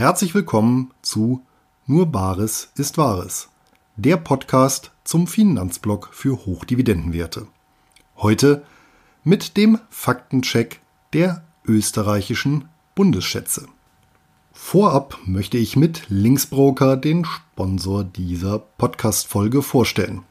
Herzlich willkommen zu Nur Bares ist Wahres, der Podcast zum Finanzblock für Hochdividendenwerte. Heute mit dem Faktencheck der österreichischen Bundesschätze. Vorab möchte ich mit Linksbroker den Sponsor dieser Podcast-Folge vorstellen.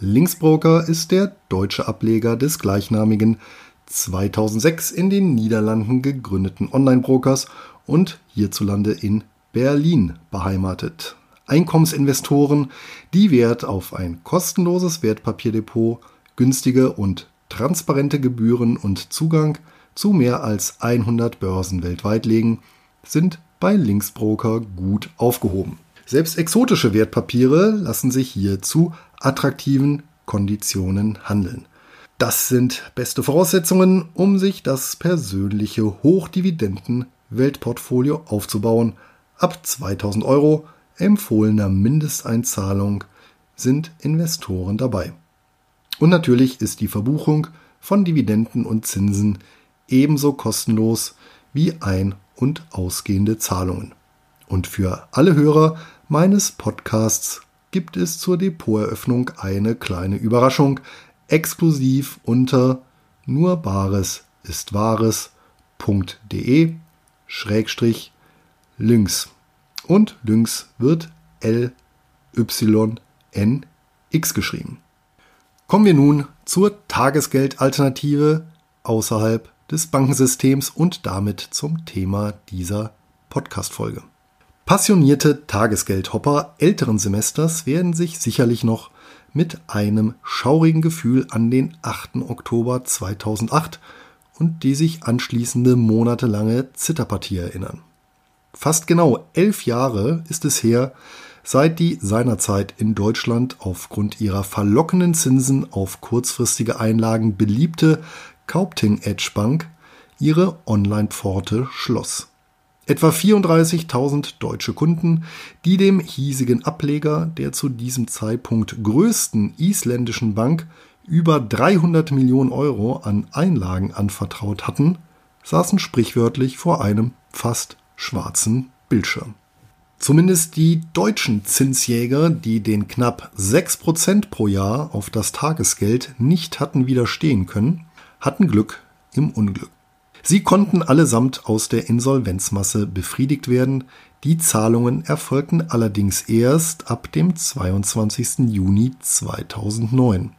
Linksbroker ist der deutsche Ableger des gleichnamigen 2006 in den Niederlanden gegründeten Online-Brokers und hierzulande in Berlin beheimatet. Einkommensinvestoren, die Wert auf ein kostenloses Wertpapierdepot, günstige und transparente Gebühren und Zugang zu mehr als 100 Börsen weltweit legen, sind bei Linksbroker gut aufgehoben. Selbst exotische Wertpapiere lassen sich hier zu attraktiven Konditionen handeln. Das sind beste Voraussetzungen, um sich das persönliche Hochdividenden-Weltportfolio aufzubauen. Ab 2000 Euro empfohlener Mindesteinzahlung sind Investoren dabei. Und natürlich ist die Verbuchung von Dividenden und Zinsen ebenso kostenlos wie ein- und ausgehende Zahlungen. Und für alle Hörer meines Podcasts gibt es zur Depoteröffnung eine kleine Überraschung, exklusiv unter nur Bares ist Wahres.de Schrägstrich Lynx. Und Lynx wird L-Y-N-X geschrieben. Kommen wir nun zur Tagesgeldalternative außerhalb des Bankensystems und damit zum Thema dieser Podcast-Folge. Passionierte Tagesgeldhopper älteren Semesters werden sich sicherlich noch mit einem schaurigen Gefühl an den 8. Oktober 2008 und die sich anschließende monatelange Zitterpartie erinnern. Fast genau elf Jahre ist es her, seit die seinerzeit in Deutschland aufgrund ihrer verlockenden Zinsen auf kurzfristige Einlagen beliebte Kaupting Edge Bank ihre Online-Pforte schloss. Etwa 34.000 deutsche Kunden, die dem hiesigen Ableger der zu diesem Zeitpunkt größten isländischen Bank über 300 Millionen Euro an Einlagen anvertraut hatten, saßen sprichwörtlich vor einem fast schwarzen Bildschirm. Zumindest die deutschen Zinsjäger, die den knapp 6% pro Jahr auf das Tagesgeld nicht hatten widerstehen können, hatten Glück im Unglück. Sie konnten allesamt aus der Insolvenzmasse befriedigt werden, die Zahlungen erfolgten allerdings erst ab dem 22. Juni 2009.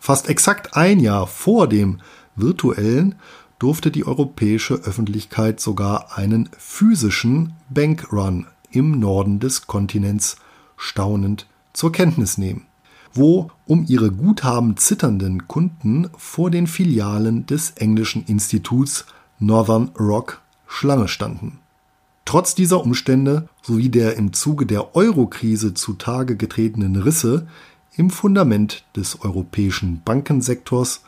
Fast exakt ein Jahr vor dem virtuellen durfte die europäische Öffentlichkeit sogar einen physischen Bankrun im Norden des Kontinents staunend zur Kenntnis nehmen, wo um ihre Guthaben zitternden Kunden vor den Filialen des englischen Instituts Northern Rock Schlange standen. Trotz dieser Umstände sowie der im Zuge der Euro-Krise zutage getretenen Risse im Fundament des europäischen Bankensektors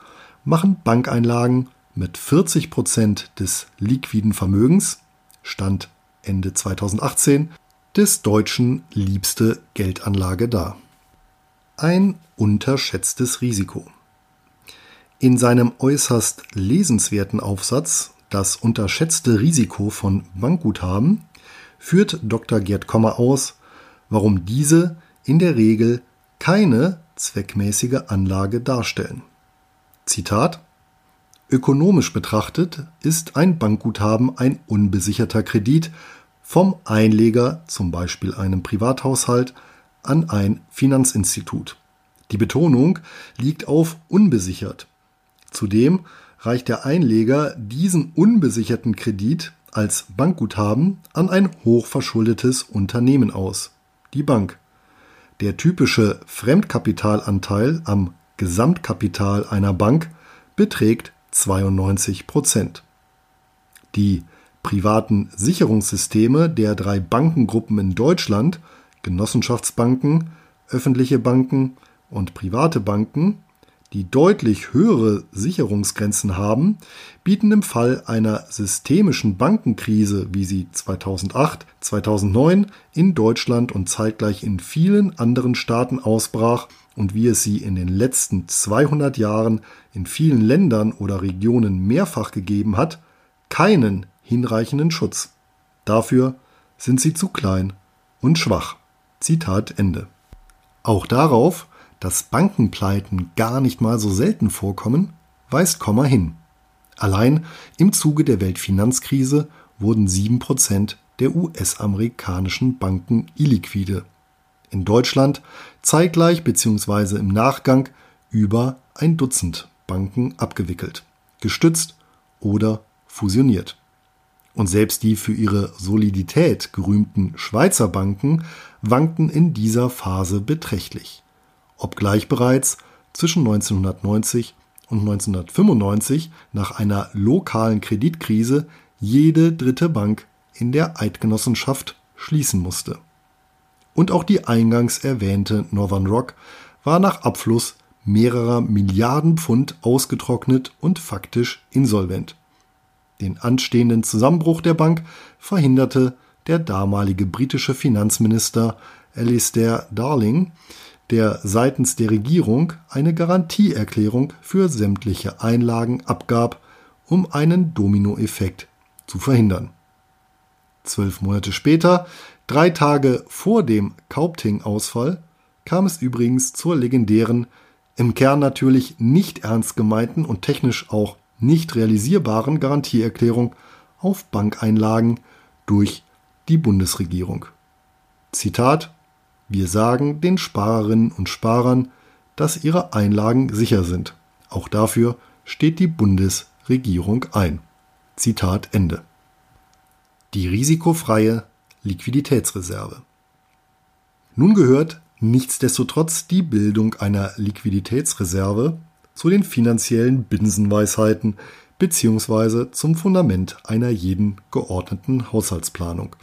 machen Bankeinlagen mit 40 Prozent des liquiden Vermögens, Stand Ende 2018, des Deutschen liebste Geldanlage dar. Ein unterschätztes Risiko. In seinem äußerst lesenswerten Aufsatz Das unterschätzte Risiko von Bankguthaben führt Dr. Gerd Kommer aus, warum diese in der Regel keine zweckmäßige Anlage darstellen. Zitat Ökonomisch betrachtet ist ein Bankguthaben ein unbesicherter Kredit vom Einleger, zum Beispiel einem Privathaushalt, an ein Finanzinstitut. Die Betonung liegt auf unbesichert. Zudem reicht der Einleger diesen unbesicherten Kredit als Bankguthaben an ein hochverschuldetes Unternehmen aus, die Bank. Der typische Fremdkapitalanteil am Gesamtkapital einer Bank beträgt 92 Prozent. Die privaten Sicherungssysteme der drei Bankengruppen in Deutschland, Genossenschaftsbanken, öffentliche Banken und private Banken, die deutlich höhere Sicherungsgrenzen haben, bieten im Fall einer systemischen Bankenkrise, wie sie 2008, 2009 in Deutschland und zeitgleich in vielen anderen Staaten ausbrach, und wie es sie in den letzten 200 Jahren in vielen Ländern oder Regionen mehrfach gegeben hat, keinen hinreichenden Schutz. Dafür sind sie zu klein und schwach. Zitat Ende. Auch darauf, dass Bankenpleiten gar nicht mal so selten vorkommen, weist Komma hin. Allein im Zuge der Weltfinanzkrise wurden 7% der US-amerikanischen Banken illiquide. In Deutschland zeitgleich bzw. im Nachgang über ein Dutzend Banken abgewickelt, gestützt oder fusioniert. Und selbst die für ihre Solidität gerühmten Schweizer Banken wankten in dieser Phase beträchtlich, obgleich bereits zwischen 1990 und 1995 nach einer lokalen Kreditkrise jede dritte Bank in der Eidgenossenschaft schließen musste. Und auch die eingangs erwähnte Northern Rock war nach Abfluss mehrerer Milliarden Pfund ausgetrocknet und faktisch insolvent. Den anstehenden Zusammenbruch der Bank verhinderte der damalige britische Finanzminister Alistair Darling, der seitens der Regierung eine Garantieerklärung für sämtliche Einlagen abgab, um einen Dominoeffekt zu verhindern. Zwölf Monate später, drei Tage vor dem Kaupting-Ausfall, kam es übrigens zur legendären, im Kern natürlich nicht ernst gemeinten und technisch auch nicht realisierbaren Garantieerklärung auf Bankeinlagen durch die Bundesregierung. Zitat Wir sagen den Sparerinnen und Sparern, dass ihre Einlagen sicher sind. Auch dafür steht die Bundesregierung ein. Zitat Ende. Die risikofreie Liquiditätsreserve. Nun gehört nichtsdestotrotz die Bildung einer Liquiditätsreserve zu den finanziellen Binsenweisheiten bzw. zum Fundament einer jeden geordneten Haushaltsplanung.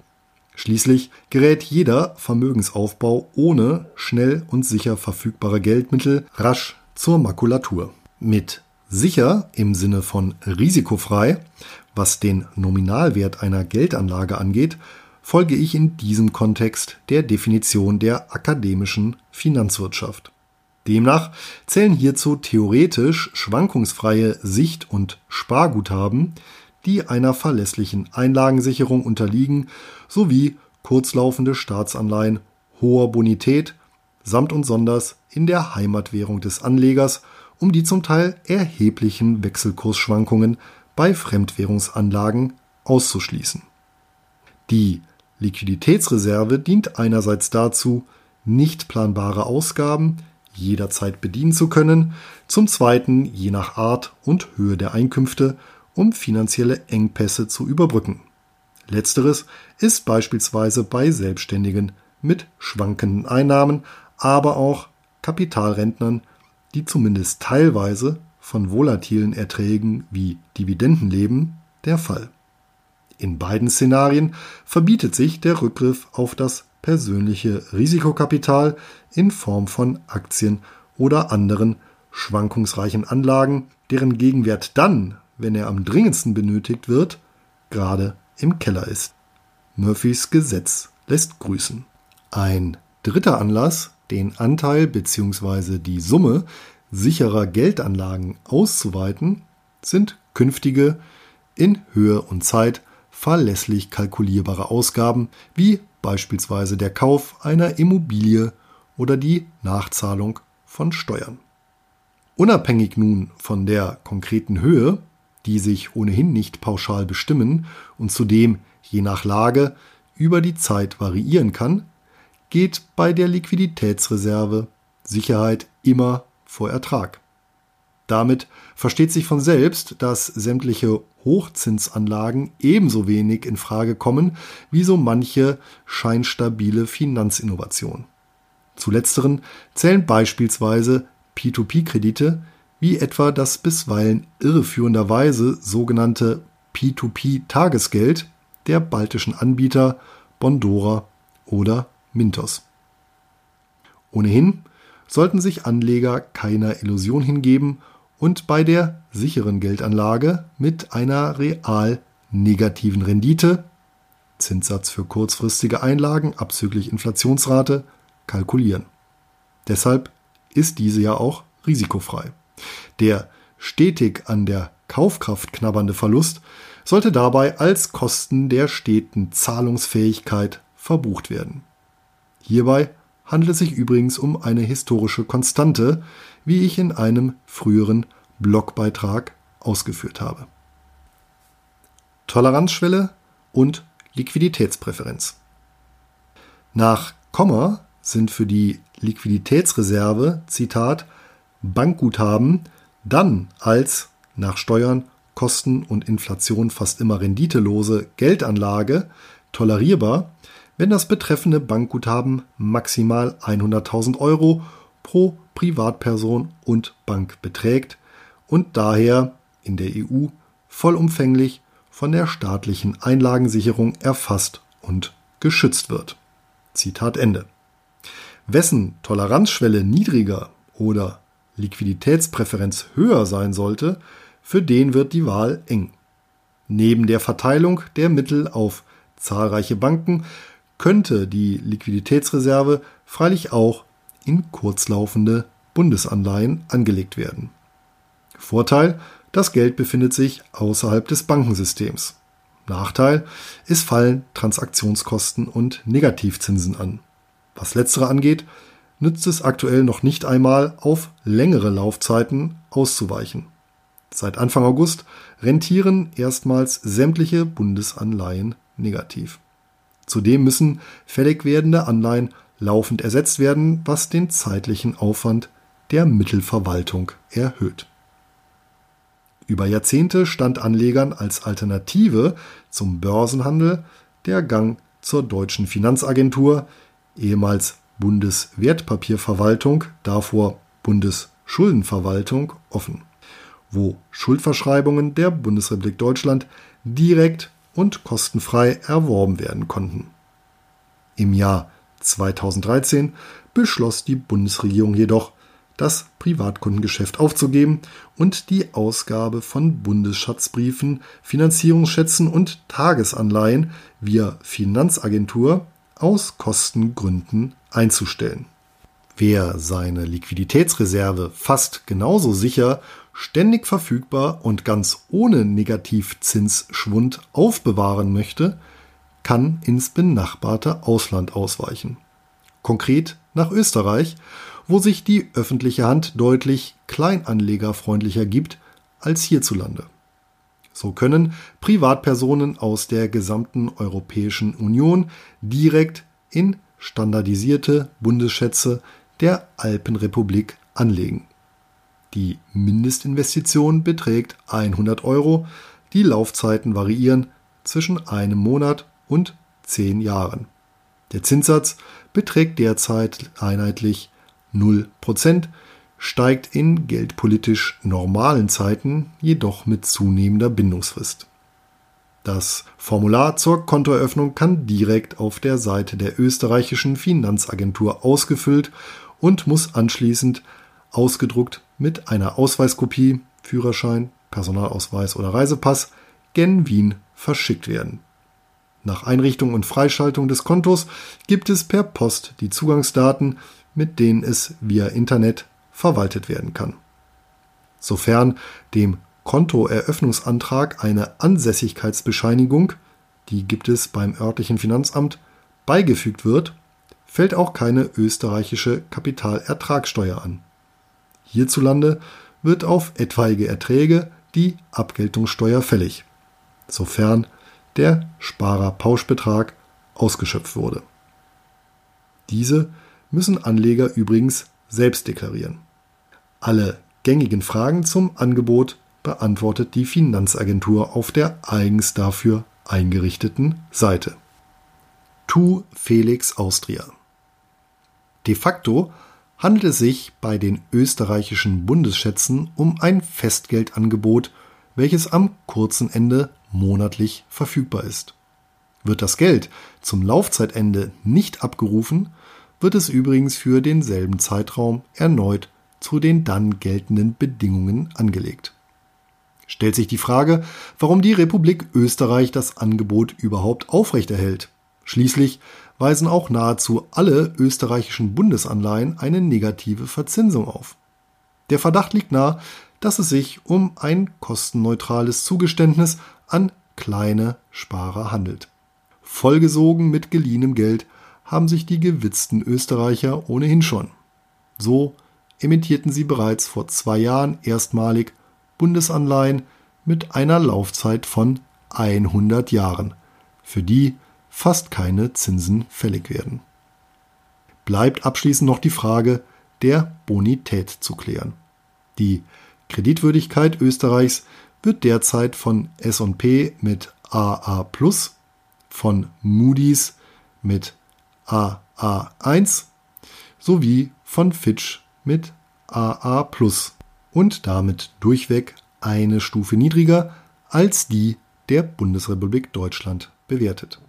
Schließlich gerät jeder Vermögensaufbau ohne schnell und sicher verfügbare Geldmittel rasch zur Makulatur. Mit sicher im Sinne von risikofrei, was den Nominalwert einer Geldanlage angeht, folge ich in diesem Kontext der Definition der akademischen Finanzwirtschaft. Demnach zählen hierzu theoretisch schwankungsfreie Sicht- und Sparguthaben, die einer verlässlichen Einlagensicherung unterliegen, sowie kurzlaufende Staatsanleihen hoher Bonität samt und sonders in der Heimatwährung des Anlegers, um die zum Teil erheblichen Wechselkursschwankungen bei Fremdwährungsanlagen auszuschließen. Die Liquiditätsreserve dient einerseits dazu, nicht planbare Ausgaben jederzeit bedienen zu können, zum Zweiten je nach Art und Höhe der Einkünfte, um finanzielle Engpässe zu überbrücken. Letzteres ist beispielsweise bei Selbstständigen mit schwankenden Einnahmen, aber auch Kapitalrentnern, die zumindest teilweise von volatilen Erträgen wie Dividenden leben, der Fall. In beiden Szenarien verbietet sich der Rückgriff auf das persönliche Risikokapital in Form von Aktien oder anderen schwankungsreichen Anlagen, deren Gegenwert dann, wenn er am dringendsten benötigt wird, gerade im Keller ist. Murphys Gesetz lässt grüßen. Ein dritter Anlass, den Anteil bzw. die Summe sicherer Geldanlagen auszuweiten, sind künftige in Höhe und Zeit verlässlich kalkulierbare Ausgaben wie beispielsweise der Kauf einer Immobilie oder die Nachzahlung von Steuern. Unabhängig nun von der konkreten Höhe, die sich ohnehin nicht pauschal bestimmen und zudem je nach Lage über die Zeit variieren kann, geht bei der Liquiditätsreserve Sicherheit immer vor Ertrag. Damit versteht sich von selbst, dass sämtliche Hochzinsanlagen ebenso wenig in Frage kommen wie so manche scheinstabile Finanzinnovation. Zu letzteren zählen beispielsweise P2P-Kredite, wie etwa das bisweilen irreführenderweise sogenannte P2P-Tagesgeld der baltischen Anbieter Bondora oder Mintos. Ohnehin sollten sich Anleger keiner Illusion hingeben und bei der sicheren Geldanlage mit einer real negativen Rendite, Zinssatz für kurzfristige Einlagen abzüglich Inflationsrate, kalkulieren. Deshalb ist diese ja auch risikofrei. Der stetig an der Kaufkraft knabbernde Verlust sollte dabei als Kosten der steten Zahlungsfähigkeit verbucht werden. Hierbei handelt es sich übrigens um eine historische Konstante, wie ich in einem früheren Blogbeitrag ausgeführt habe. Toleranzschwelle und Liquiditätspräferenz. Nach Komma sind für die Liquiditätsreserve, Zitat, Bankguthaben dann als nach Steuern, Kosten und Inflation fast immer renditelose Geldanlage tolerierbar, wenn das betreffende Bankguthaben maximal 100.000 Euro pro Privatperson und Bank beträgt und daher in der EU vollumfänglich von der staatlichen Einlagensicherung erfasst und geschützt wird. Zitat Ende. Wessen Toleranzschwelle niedriger oder Liquiditätspräferenz höher sein sollte, für den wird die Wahl eng. Neben der Verteilung der Mittel auf zahlreiche Banken könnte die Liquiditätsreserve freilich auch in kurzlaufende Bundesanleihen angelegt werden. Vorteil, das Geld befindet sich außerhalb des Bankensystems. Nachteil, es fallen Transaktionskosten und Negativzinsen an. Was letztere angeht, nützt es aktuell noch nicht einmal auf längere Laufzeiten auszuweichen. Seit Anfang August rentieren erstmals sämtliche Bundesanleihen negativ. Zudem müssen fällig werdende Anleihen laufend ersetzt werden, was den zeitlichen Aufwand der Mittelverwaltung erhöht. Über Jahrzehnte stand Anlegern als Alternative zum Börsenhandel der Gang zur deutschen Finanzagentur, ehemals Bundeswertpapierverwaltung, davor Bundesschuldenverwaltung, offen, wo Schuldverschreibungen der Bundesrepublik Deutschland direkt und kostenfrei erworben werden konnten. Im Jahr 2013 beschloss die Bundesregierung jedoch, das Privatkundengeschäft aufzugeben und die Ausgabe von Bundesschatzbriefen, Finanzierungsschätzen und Tagesanleihen via Finanzagentur aus Kostengründen einzustellen. Wer seine Liquiditätsreserve fast genauso sicher ständig verfügbar und ganz ohne Negativzinsschwund aufbewahren möchte, kann ins benachbarte Ausland ausweichen. Konkret nach Österreich, wo sich die öffentliche Hand deutlich kleinanlegerfreundlicher gibt als hierzulande. So können Privatpersonen aus der gesamten Europäischen Union direkt in standardisierte Bundesschätze der Alpenrepublik anlegen. Die Mindestinvestition beträgt 100 Euro. Die Laufzeiten variieren zwischen einem Monat und zehn Jahren. Der Zinssatz beträgt derzeit einheitlich 0%, steigt in geldpolitisch normalen Zeiten jedoch mit zunehmender Bindungsfrist. Das Formular zur Kontoeröffnung kann direkt auf der Seite der österreichischen Finanzagentur ausgefüllt und muss anschließend ausgedruckt mit einer Ausweiskopie, Führerschein, Personalausweis oder Reisepass gen Wien verschickt werden. Nach Einrichtung und Freischaltung des Kontos gibt es per Post die Zugangsdaten, mit denen es via Internet verwaltet werden kann. Sofern dem Kontoeröffnungsantrag eine Ansässigkeitsbescheinigung, die gibt es beim örtlichen Finanzamt, beigefügt wird, fällt auch keine österreichische Kapitalertragssteuer an. Hierzulande wird auf etwaige Erträge die Abgeltungssteuer fällig, sofern der Sparerpauschbetrag ausgeschöpft wurde. Diese müssen Anleger übrigens selbst deklarieren. Alle gängigen Fragen zum Angebot beantwortet die Finanzagentur auf der eigens dafür eingerichteten Seite. Tu Felix Austria. De facto handelt es sich bei den österreichischen Bundesschätzen um ein Festgeldangebot, welches am kurzen Ende monatlich verfügbar ist. Wird das Geld zum Laufzeitende nicht abgerufen, wird es übrigens für denselben Zeitraum erneut zu den dann geltenden Bedingungen angelegt. Stellt sich die Frage, warum die Republik Österreich das Angebot überhaupt aufrechterhält. Schließlich weisen auch nahezu alle österreichischen Bundesanleihen eine negative Verzinsung auf. Der Verdacht liegt nahe, dass es sich um ein kostenneutrales Zugeständnis an kleine Sparer handelt. Vollgesogen mit geliehenem Geld haben sich die gewitzten Österreicher ohnehin schon. So emittierten sie bereits vor zwei Jahren erstmalig Bundesanleihen mit einer Laufzeit von 100 Jahren, für die fast keine Zinsen fällig werden. Bleibt abschließend noch die Frage der Bonität zu klären. Die Kreditwürdigkeit Österreichs wird derzeit von S&P mit AA+, von Moody's mit AA1 sowie von Fitch mit AA+ und damit durchweg eine Stufe niedriger als die der Bundesrepublik Deutschland bewertet.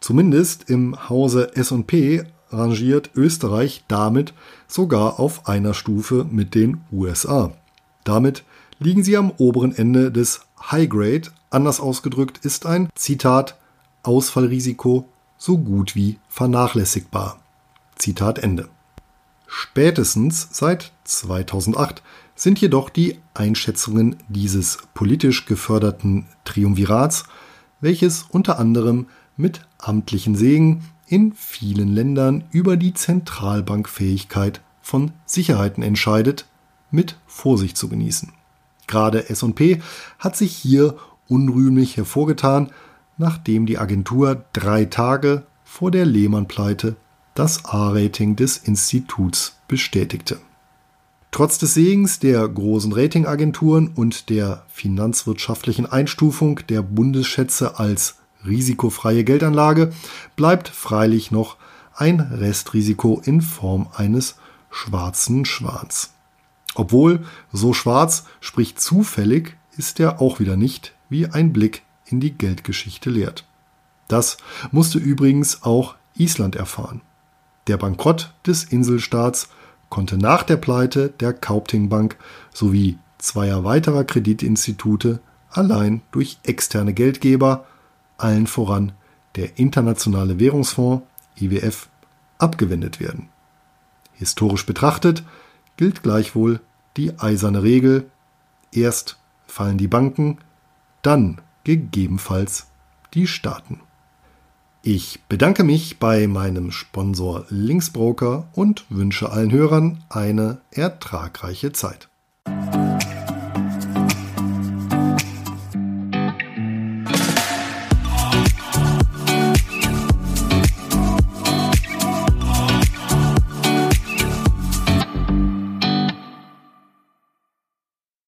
Zumindest im Hause S&P rangiert Österreich damit sogar auf einer Stufe mit den USA. Damit liegen sie am oberen Ende des High Grade. Anders ausgedrückt ist ein Zitat Ausfallrisiko so gut wie vernachlässigbar. Zitat Ende. Spätestens seit 2008 sind jedoch die Einschätzungen dieses politisch geförderten Triumvirats, welches unter anderem mit amtlichen Segen in vielen Ländern über die Zentralbankfähigkeit von Sicherheiten entscheidet, mit Vorsicht zu genießen. Gerade SP hat sich hier unrühmlich hervorgetan, nachdem die Agentur drei Tage vor der Lehmann-Pleite das A-Rating des Instituts bestätigte. Trotz des Segens der großen Ratingagenturen und der finanzwirtschaftlichen Einstufung der Bundesschätze als risikofreie Geldanlage bleibt freilich noch ein Restrisiko in Form eines schwarzen Schwans. Obwohl so schwarz, sprich zufällig, ist er auch wieder nicht, wie ein Blick in die Geldgeschichte lehrt. Das musste übrigens auch Island erfahren. Der Bankrott des Inselstaats konnte nach der Pleite der Kaupting Bank sowie zweier weiterer Kreditinstitute allein durch externe Geldgeber, allen voran der Internationale Währungsfonds IWF, abgewendet werden. Historisch betrachtet gilt gleichwohl die eiserne Regel, erst fallen die Banken, dann gegebenenfalls die Staaten. Ich bedanke mich bei meinem Sponsor Linksbroker und wünsche allen Hörern eine ertragreiche Zeit.